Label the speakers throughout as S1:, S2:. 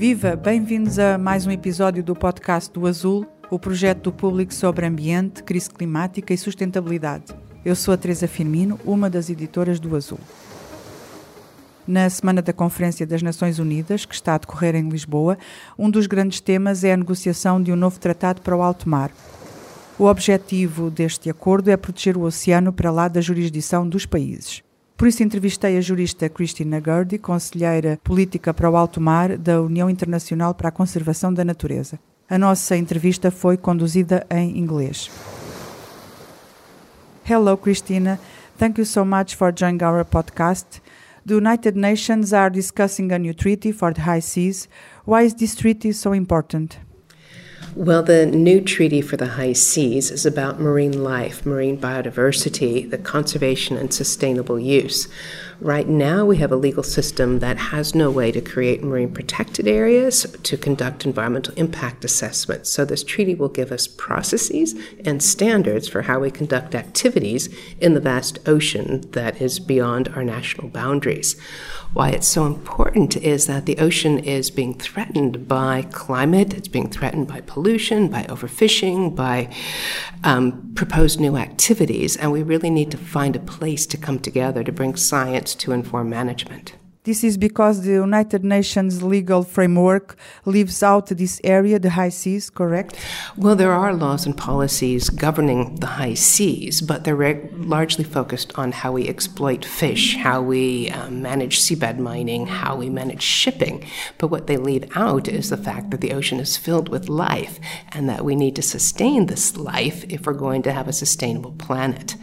S1: Viva! Bem-vindos a mais um episódio do podcast do Azul, o projeto do público sobre ambiente, crise climática e sustentabilidade. Eu sou a Teresa Firmino, uma das editoras do Azul. Na semana da Conferência das Nações Unidas, que está a decorrer em Lisboa, um dos grandes temas é a negociação de um novo tratado para o alto mar. O objetivo deste acordo é proteger o oceano para lá da jurisdição dos países. Por isso entrevistei a jurista Christina Gurdy, conselheira política para o alto mar da União Internacional para a Conservação da Natureza. A nossa entrevista foi conduzida em inglês. Hello, Christina. Thank you so much for joining our podcast. The United Nations are discussing a new treaty for the high seas. Why is this treaty so important?
S2: Well, the new treaty for the high seas is about marine life, marine biodiversity, the conservation and sustainable use. Right now, we have a legal system that has no way to create marine protected areas to conduct environmental impact assessments. So, this treaty will give us processes and standards for how we conduct activities in the vast ocean that is beyond our national boundaries. Why it's so important is that the ocean is being threatened by climate, it's being threatened by pollution, by overfishing, by um, proposed new activities, and we really need to find a place to come together to bring science to inform management.
S1: This is because the United Nations legal framework leaves out this area, the high seas, correct?
S2: Well, there are laws and policies governing the high seas, but they're re- largely focused on how we exploit fish, how we um, manage seabed mining, how we manage shipping. But what they leave out is the fact that the ocean is filled with life and that we need to sustain this life if we're going to have a sustainable planet.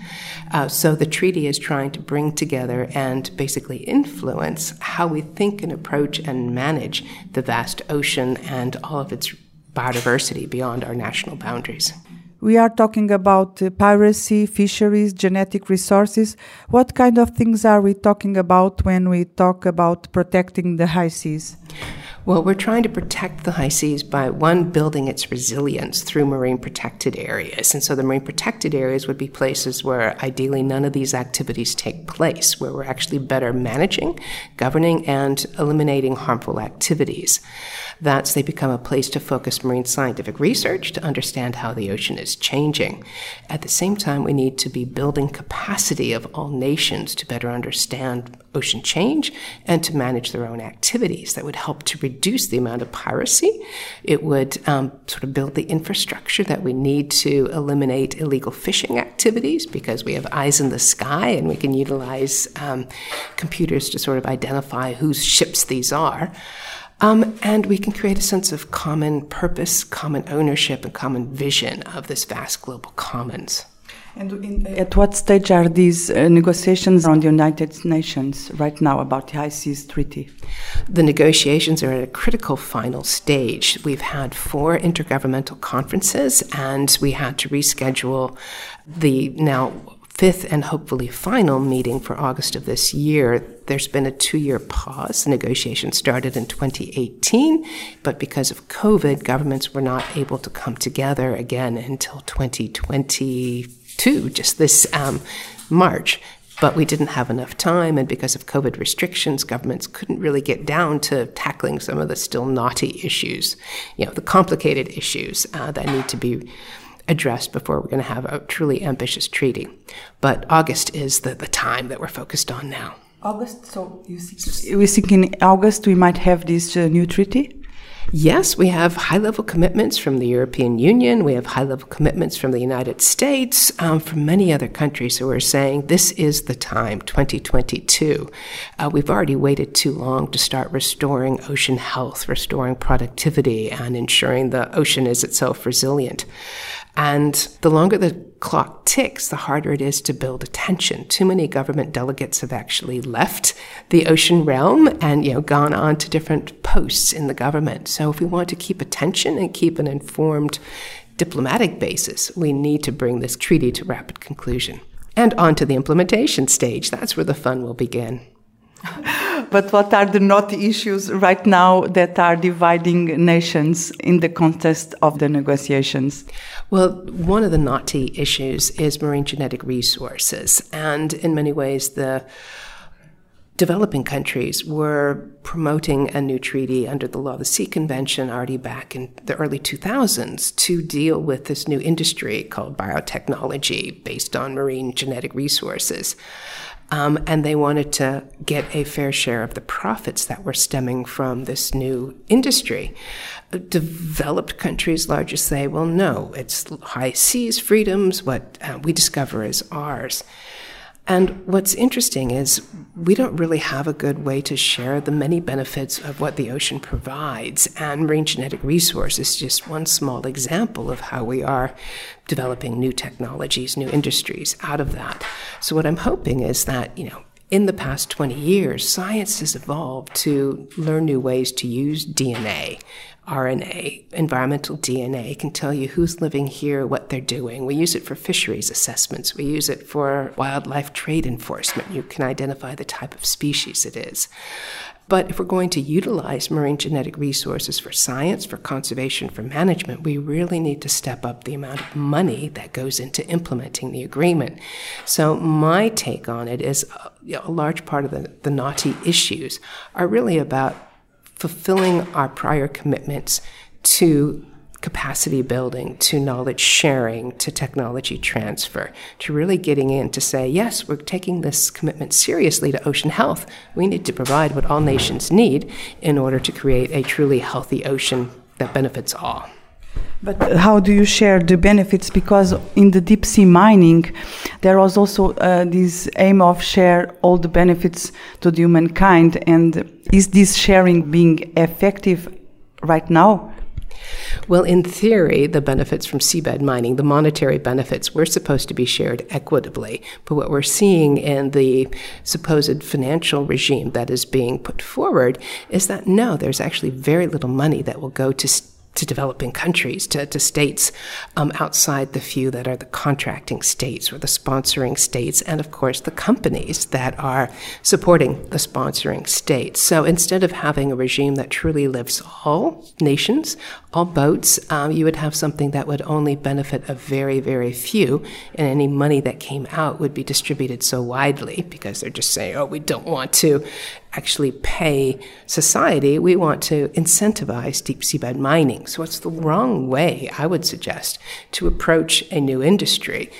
S2: Uh, so the treaty is trying to bring together and basically influence how we think and approach and manage the vast ocean and all of its biodiversity beyond our national boundaries.
S1: We are talking about uh, piracy, fisheries, genetic resources. What kind of things are we talking about when we talk about protecting the high seas?
S2: Well, we're trying to protect the high seas by one, building its resilience through marine protected areas. And so the marine protected areas would be places where ideally none of these activities take place, where we're actually better managing, governing, and eliminating harmful activities. That's they become a place to focus marine scientific research to understand how the ocean is changing. At the same time, we need to be building capacity of all nations to better understand ocean change and to manage their own activities. That would help to reduce the amount of piracy. It would um, sort of build the infrastructure that we need to eliminate illegal fishing activities because we have eyes in the sky and we can utilize um, computers to sort of identify whose ships these are. Um, and we can create a sense of common purpose, common ownership, and common vision of this vast global commons.
S1: And in, at what stage are these uh, negotiations on the United Nations right now about the High Seas Treaty?
S2: The negotiations are at a critical final stage. We've had four intergovernmental conferences, and we had to reschedule the now fifth and hopefully final meeting for August of this year. There's been a two year pause. The negotiations started in 2018, but because of COVID, governments were not able to come together again until 2022, just this um, March. But we didn't have enough time, and because of COVID restrictions, governments couldn't really get down to tackling some of the still knotty issues, you know, the complicated issues uh, that need to be addressed before we're going to have a truly ambitious treaty. But August is the, the time that we're focused on now.
S1: August, so you think, we think in August we might have this uh, new treaty?
S2: Yes, we have high level commitments from the European Union. We have high level commitments from the United States, um, from many other countries who are saying this is the time, 2022. Uh, we've already waited too long to start restoring ocean health, restoring productivity, and ensuring the ocean is itself resilient. And the longer the clock ticks, the harder it is to build attention. Too many government delegates have actually left the ocean realm and you know gone on to different posts in the government. So if we want to keep attention and keep an informed diplomatic basis, we need to bring this treaty to rapid conclusion. And on to the implementation stage. That's where the fun will begin.
S1: but what are the knotty issues right now that are dividing nations in the context of the negotiations?
S2: Well, one of the knotty issues is marine genetic resources. And in many ways, the developing countries were promoting a new treaty under the Law of the Sea Convention already back in the early 2000s to deal with this new industry called biotechnology based on marine genetic resources. Um, and they wanted to get a fair share of the profits that were stemming from this new industry. Developed countries largely say, well, no, it's high seas freedoms, what uh, we discover is ours. And what's interesting is we don't really have a good way to share the many benefits of what the ocean provides. And marine genetic resource is just one small example of how we are developing new technologies, new industries out of that. So, what I'm hoping is that, you know, in the past 20 years, science has evolved to learn new ways to use DNA RNA, environmental DNA, can tell you who's living here, what they're doing. We use it for fisheries assessments. We use it for wildlife trade enforcement. You can identify the type of species it is. But if we're going to utilize marine genetic resources for science, for conservation, for management, we really need to step up the amount of money that goes into implementing the agreement. So, my take on it is uh, a large part of the, the knotty issues are really about fulfilling our prior commitments to capacity building, to knowledge sharing, to technology transfer, to really getting in to say, yes, we're taking this commitment seriously to ocean health. We need to provide what all nations need in order to create a truly healthy ocean that benefits all.
S1: But how do you share the benefits? Because in the deep sea mining, there was also uh, this aim of share all the benefits to the humankind. And is this sharing being effective right now?
S2: Well, in theory, the benefits from seabed mining, the monetary benefits, were supposed to be shared equitably. But what we're seeing in the supposed financial regime that is being put forward is that no, there's actually very little money that will go to to developing countries, to, to states um, outside the few that are the contracting states or the sponsoring states, and of course the companies that are supporting the sponsoring states. So instead of having a regime that truly lifts all nations, all boats, um, you would have something that would only benefit a very, very few, and any money that came out would be distributed so widely because they're just saying, oh, we don't want to actually pay society. We want to incentivize deep seabed mining. So it's the wrong way, I would suggest, to approach a new industry.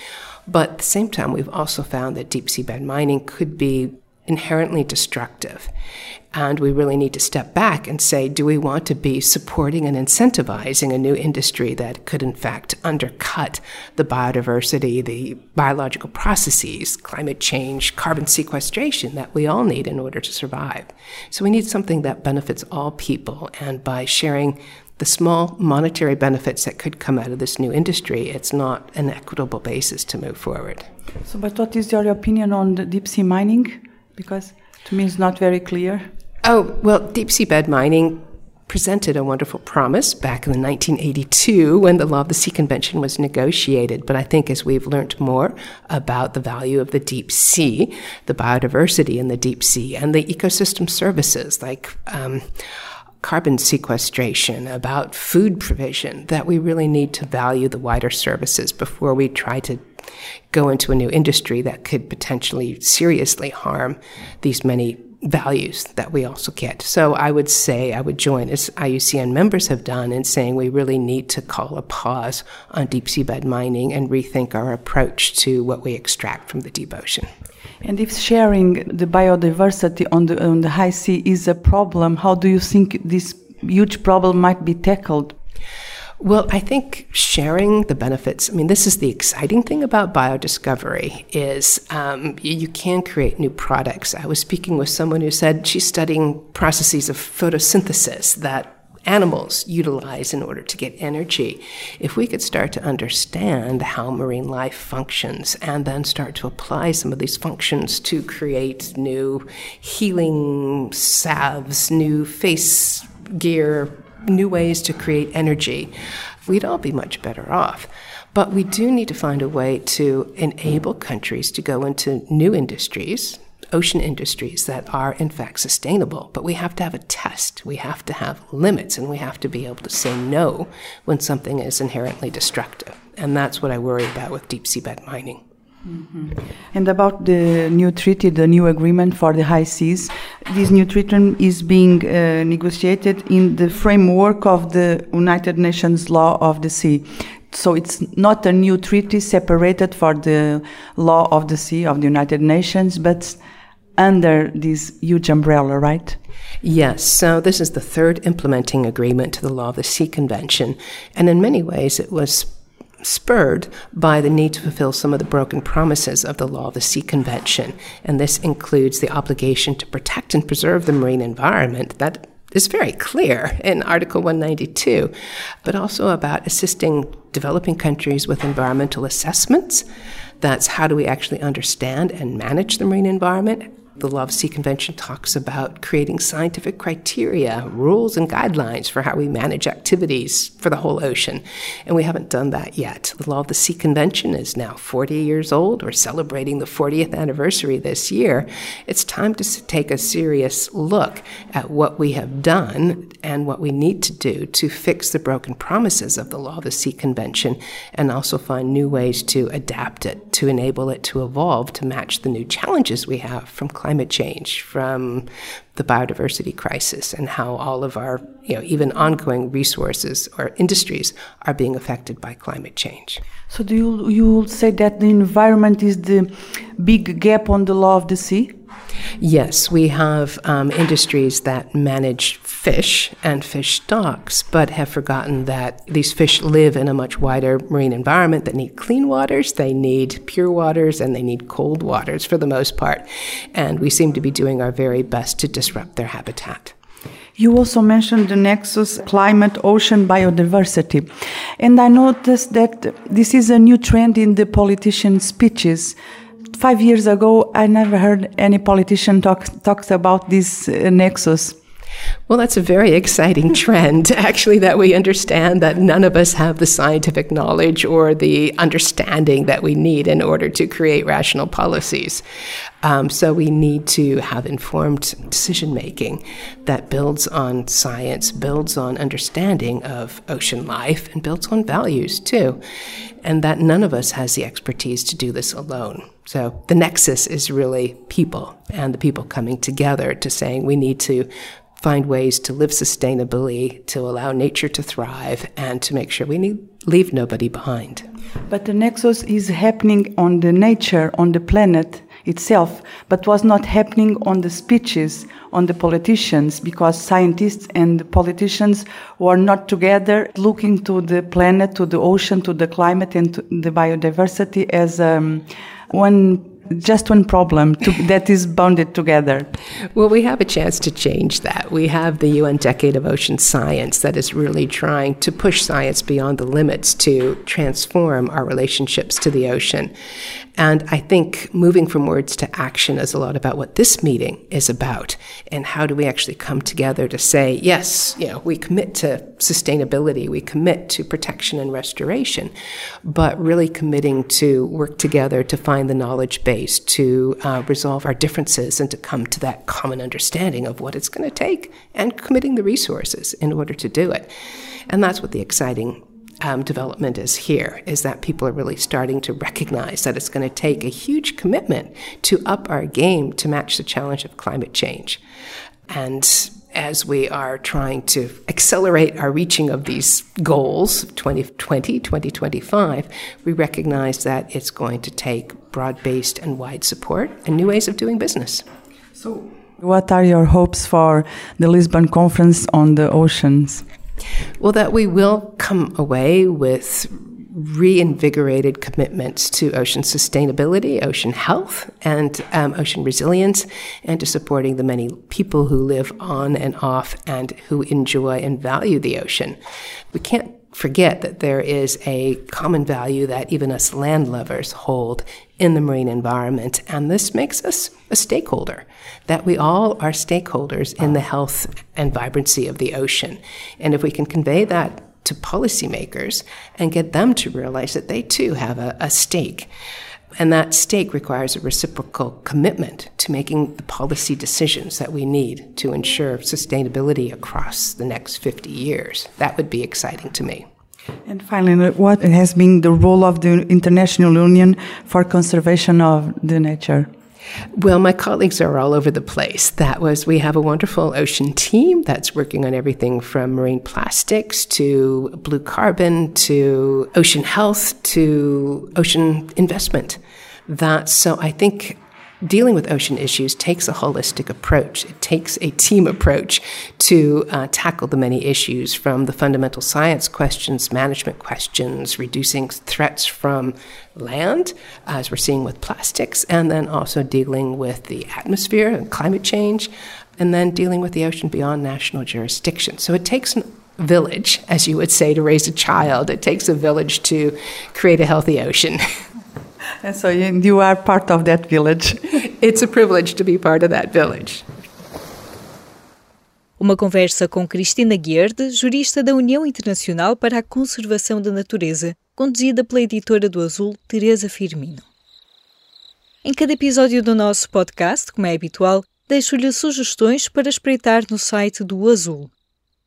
S2: But at the same time, we've also found that deep seabed mining could be inherently destructive. And we really need to step back and say, do we want to be supporting and incentivizing a new industry that could, in fact, undercut the biodiversity, the biological processes, climate change, carbon sequestration that we all need in order to survive? So we need something that benefits all people. And by sharing the small monetary benefits that could come out of this new industry, it's not an equitable basis to move forward.
S1: So, but what is your opinion on the deep sea mining? Because to me, it's not very clear.
S2: Oh, well, deep sea bed mining presented a wonderful promise back in the 1982 when the Law of the Sea Convention was negotiated. But I think as we've learned more about the value of the deep sea, the biodiversity in the deep sea, and the ecosystem services like um, carbon sequestration, about food provision, that we really need to value the wider services before we try to go into a new industry that could potentially seriously harm these many values that we also get. So I would say I would join as IUCN members have done in saying we really need to call a pause on deep seabed mining and rethink our approach to what we extract from the deep ocean.
S1: And if sharing the biodiversity on the on the high sea is a problem, how do you think this huge problem might be tackled?
S2: Well, I think sharing the benefits. I mean, this is the exciting thing about biodiscovery is um, you can create new products. I was speaking with someone who said she's studying processes of photosynthesis that animals utilize in order to get energy. If we could start to understand how marine life functions and then start to apply some of these functions to create new healing salves, new face gear, new ways to create energy, we'd all be much better off. But we do need to find a way to enable countries to go into new industries, ocean industries that are in fact sustainable. But we have to have a test. We have to have limits and we have to be able to say no when something is inherently destructive. And that's what I worry about with deep seabed mining.
S1: Mm-hmm. And about the new treaty, the new agreement for the high seas, this new treaty is being uh, negotiated in the framework of the United Nations law of the sea. So it's not a new treaty separated for the law of the sea of the United Nations, but under this huge umbrella, right?
S2: Yes, so this is the third implementing agreement to the Law of the Sea Convention, and in many ways it was spurred by the need to fulfill some of the broken promises of the Law of the Sea Convention. And this includes the obligation to protect and preserve the marine environment that is very clear in Article 192, but also about assisting developing countries with environmental assessments. That's how do we actually understand and manage the marine environment? The Law of the Sea Convention talks about creating scientific criteria, rules, and guidelines for how we manage activities for the whole ocean. And we haven't done that yet. The Law of the Sea Convention is now 40 years old. We're celebrating the 40th anniversary this year. It's time to take a serious look at what we have done and what we need to do to fix the broken promises of the Law of the Sea Convention and also find new ways to adapt it, to enable it to evolve to match the new challenges we have from climate change, from the biodiversity crisis, and how all of our, you know, even ongoing resources or industries are being affected by climate change.
S1: So, do you you say that the environment is the big gap on the law of the sea?
S2: Yes, we have um, industries that manage fish and fish stocks, but have forgotten that these fish live in a much wider marine environment that need clean waters, they need pure waters, and they need cold waters for the most part. And we seem to be doing our very best to disrupt their habitat.
S1: You also mentioned the nexus climate, ocean, biodiversity. And I noticed that this is a new trend in the politician speeches five years ago, I never heard any politician talk talks about this uh, nexus.
S2: Well, that's a very exciting trend, actually, that we understand that none of us have the scientific knowledge or the understanding that we need in order to create rational policies. Um, so we need to have informed decision making that builds on science, builds on understanding of ocean life, and builds on values too. And that none of us has the expertise to do this alone. So the nexus is really people and the people coming together to saying we need to find ways to live sustainably, to allow nature to thrive, and to make sure we need, leave nobody behind.
S1: But the nexus is happening on the nature, on the planet itself, but was not happening on the speeches, on the politicians, because scientists and politicians were not together looking to the planet, to the ocean, to the climate, and to the biodiversity as um, one just one problem to, that is bounded together.
S2: Well, we have a chance to change that. We have the UN Decade of Ocean Science that is really trying to push science beyond the limits to transform our relationships to the ocean. And I think moving from words to action is a lot about what this meeting is about. And how do we actually come together to say, yes, you know, we commit to sustainability, we commit to protection and restoration, but really committing to work together to find the knowledge base, to uh, resolve our differences, and to come to that common understanding of what it's going to take and committing the resources in order to do it. And that's what the exciting um, development is here is that people are really starting to recognize that it's going to take a huge commitment to up our game to match the challenge of climate change. And as we are trying to accelerate our reaching of these goals 2020 2025 we recognize that it's going to take broad-based and wide support and new ways of doing business.
S1: So what are your hopes for the lisbon conference on the oceans?
S2: Well, that we will come away with reinvigorated commitments to ocean sustainability, ocean health, and um, ocean resilience, and to supporting the many people who live on and off and who enjoy and value the ocean. We can't forget that there is a common value that even us land lovers hold in the marine environment, and this makes us a stakeholder, that we all are stakeholders in the health and vibrancy of the ocean. And if we can convey that to policymakers and get them to realize that they too have a, a stake. And that stake requires a reciprocal commitment to making the policy decisions that we need to ensure sustainability across the next 50 years. That would be exciting to me.
S1: And finally, what has been the role of the International Union for Conservation of the Nature?
S2: Well, my colleagues are all over the place. That was, we have a wonderful ocean team that's working on everything from marine plastics to blue carbon to ocean health to ocean investment. That, so I think dealing with ocean issues takes a holistic approach. It takes a team approach to uh, tackle the many issues from the fundamental science questions, management questions, reducing threats from land, as we're seeing with plastics, and then also dealing with the atmosphere and climate change, and then dealing with the ocean beyond national jurisdiction. So it takes a village, as you would say, to raise a child. It takes a village to create a healthy ocean.
S1: And so you, are part of that village.
S2: It's a privilege to be part of that village.
S3: Uma conversa com Cristina Guerde, jurista da União Internacional para a Conservação da Natureza, conduzida pela editora do Azul, Teresa Firmino. Em cada episódio do nosso podcast, como é habitual, deixo-lhe sugestões para espreitar no site do Azul.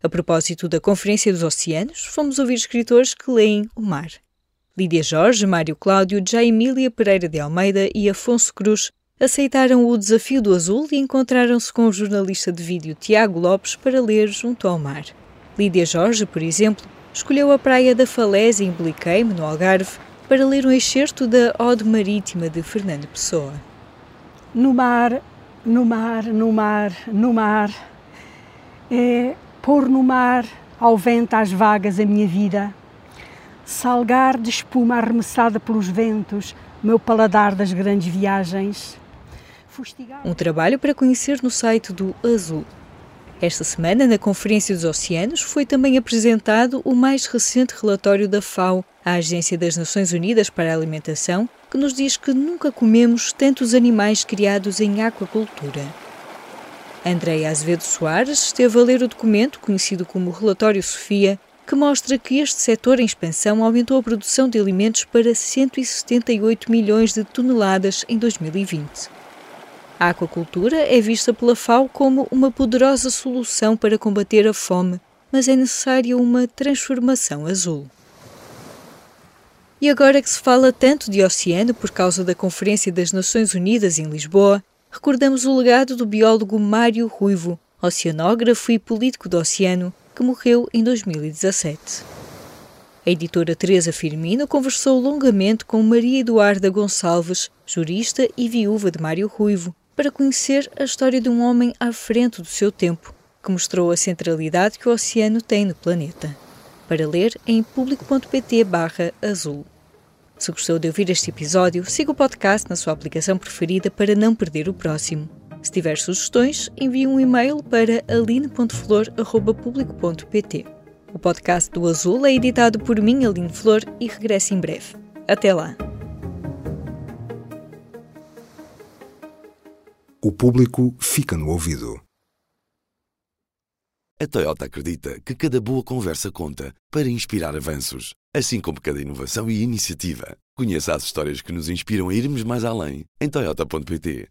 S3: A propósito da Conferência dos Oceanos, fomos ouvir escritores que leem o mar. Lídia Jorge, Mário Cláudio, Jaimília Pereira de Almeida e Afonso Cruz aceitaram o desafio do Azul e encontraram-se com o jornalista de vídeo Tiago Lopes para ler junto ao mar. Lídia Jorge, por exemplo, escolheu a praia da Falésia em Bliqueime, no Algarve, para ler um excerto da Ode Marítima de Fernando Pessoa.
S4: No mar, no mar, no mar, no mar, é pôr no mar, ao vento, às vagas, a minha vida, salgar de espuma arremessada pelos ventos, meu paladar das grandes viagens.
S3: Um trabalho para conhecer no site do Azul. Esta semana, na Conferência dos Oceanos, foi também apresentado o mais recente relatório da FAO, a Agência das Nações Unidas para a Alimentação, que nos diz que nunca comemos tantos animais criados em aquacultura. Andréia Azevedo Soares esteve a ler o documento, conhecido como Relatório Sofia, que mostra que este setor em expansão aumentou a produção de alimentos para 178 milhões de toneladas em 2020. A aquacultura é vista pela FAO como uma poderosa solução para combater a fome, mas é necessária uma transformação azul. E agora que se fala tanto de oceano por causa da Conferência das Nações Unidas em Lisboa, recordamos o legado do biólogo Mário Ruivo, oceanógrafo e político do oceano, que morreu em 2017. A editora Teresa Firmino conversou longamente com Maria Eduarda Gonçalves, jurista e viúva de Mário Ruivo, para conhecer a história de um homem à frente do seu tempo, que mostrou a centralidade que o oceano tem no planeta. Para ler em público.pt azul. Se gostou de ouvir este episódio, siga o podcast na sua aplicação preferida para não perder o próximo. Se tiver sugestões, envie um e-mail para aline.flor.público.pt. O podcast do Azul é editado por mim, Aline Flor, e regressa em breve. Até lá!
S5: O público fica no ouvido.
S6: A Toyota acredita que cada boa conversa conta para inspirar avanços, assim como cada inovação e iniciativa. Conheça as histórias que nos inspiram a irmos mais além em Toyota.pt.